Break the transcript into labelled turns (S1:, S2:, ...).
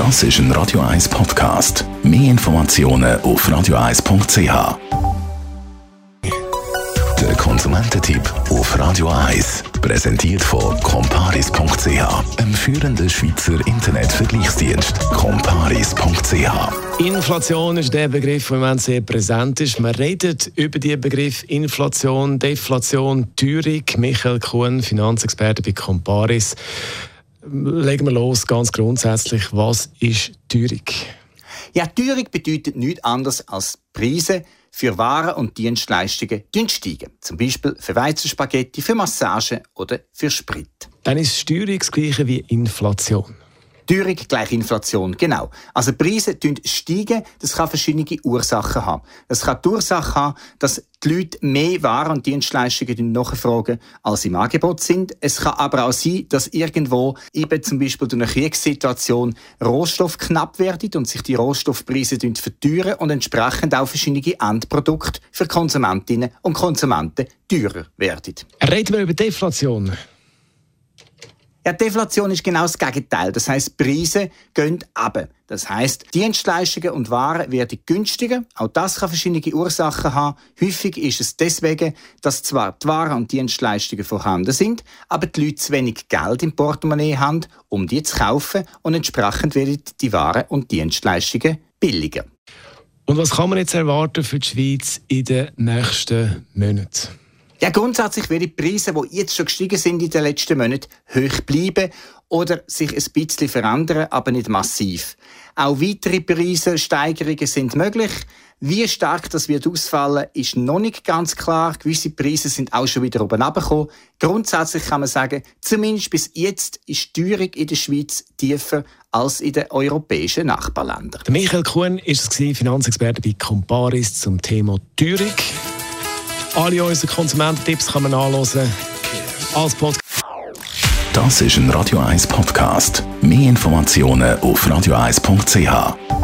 S1: Das ist ein Radio 1 Podcast. Mehr Informationen auf radio1.ch. Der Konsumententipp auf Radio 1 präsentiert von comparis.ch, einem führenden Schweizer Internetvergleichsdienst. comparis.ch.
S2: Inflation ist der Begriff, der im Moment sehr präsent ist. Man redet über den Begriff Inflation, Deflation, Teuerung. Michael Kuhn, Finanzexperte bei Comparis. Legen wir los, ganz grundsätzlich. Was ist Teuerung?
S3: Ja, Teuerung bedeutet nichts anderes als Preise für Waren und Dienstleistungen steigen. Zum Beispiel für Weizenspaghetti, für Massage oder für Sprit.
S2: Dann ist Steuerung das Gleiche wie Inflation.
S3: Teuerung gleich Inflation, genau. Also Preise steigen, das kann verschiedene Ursachen haben. Es kann die Ursache haben, dass die Leute mehr Waren und Dienstleistungen nachfragen, als im Angebot sind. Es kann aber auch sein, dass irgendwo eben zum Beispiel durch eine Kriegssituation Rohstoff knapp werden und sich die Rohstoffpreise verteuern und entsprechend auch verschiedene Endprodukte für Konsumentinnen und Konsumenten teurer werden.
S2: Reden wir über Deflation.
S3: Ja, Deflation ist genau das Gegenteil. Das heißt, Preise gehen ab. Das heißt, Dienstleistungen und Waren werden günstiger. Auch das kann verschiedene Ursachen haben. Häufig ist es deswegen, dass zwar die Waren und Dienstleistungen vorhanden sind, aber die Leute zu wenig Geld im Portemonnaie haben, um die zu kaufen und entsprechend werden die Waren und Dienstleistungen billiger.
S2: Und was kann man jetzt erwarten für die Schweiz in den nächsten Monaten?
S3: Ja, grundsätzlich werden die Preise, die jetzt schon gestiegen sind in den letzten Monaten, hoch bleiben oder sich ein bisschen verändern, aber nicht massiv. Auch weitere Preissteigerungen sind möglich. Wie stark das wird ausfallen, ist noch nicht ganz klar. Gewisse Preise sind auch schon wieder oben abgekommen. Grundsätzlich kann man sagen, zumindest bis jetzt ist die Teuerung in der Schweiz tiefer als in den europäischen Nachbarländern.
S2: Michael Kuhn ist es Finanzexperte bei Comparis zum Thema Teuerung. Alle unsere Konsumententipps kann man anhören als Podcast.
S1: Das ist ein Radio 1 Podcast. Mehr Informationen auf radio1.ch.